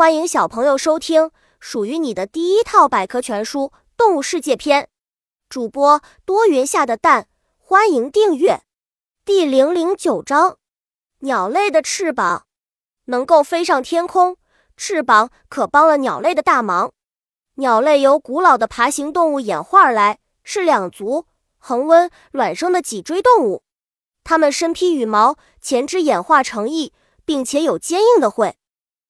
欢迎小朋友收听属于你的第一套百科全书《动物世界》篇。主播多云下的蛋，欢迎订阅。第零零九章：鸟类的翅膀能够飞上天空，翅膀可帮了鸟类的大忙。鸟类由古老的爬行动物演化而来，是两足、恒温、卵生的脊椎动物。它们身披羽毛，前肢演化成翼，并且有坚硬的喙。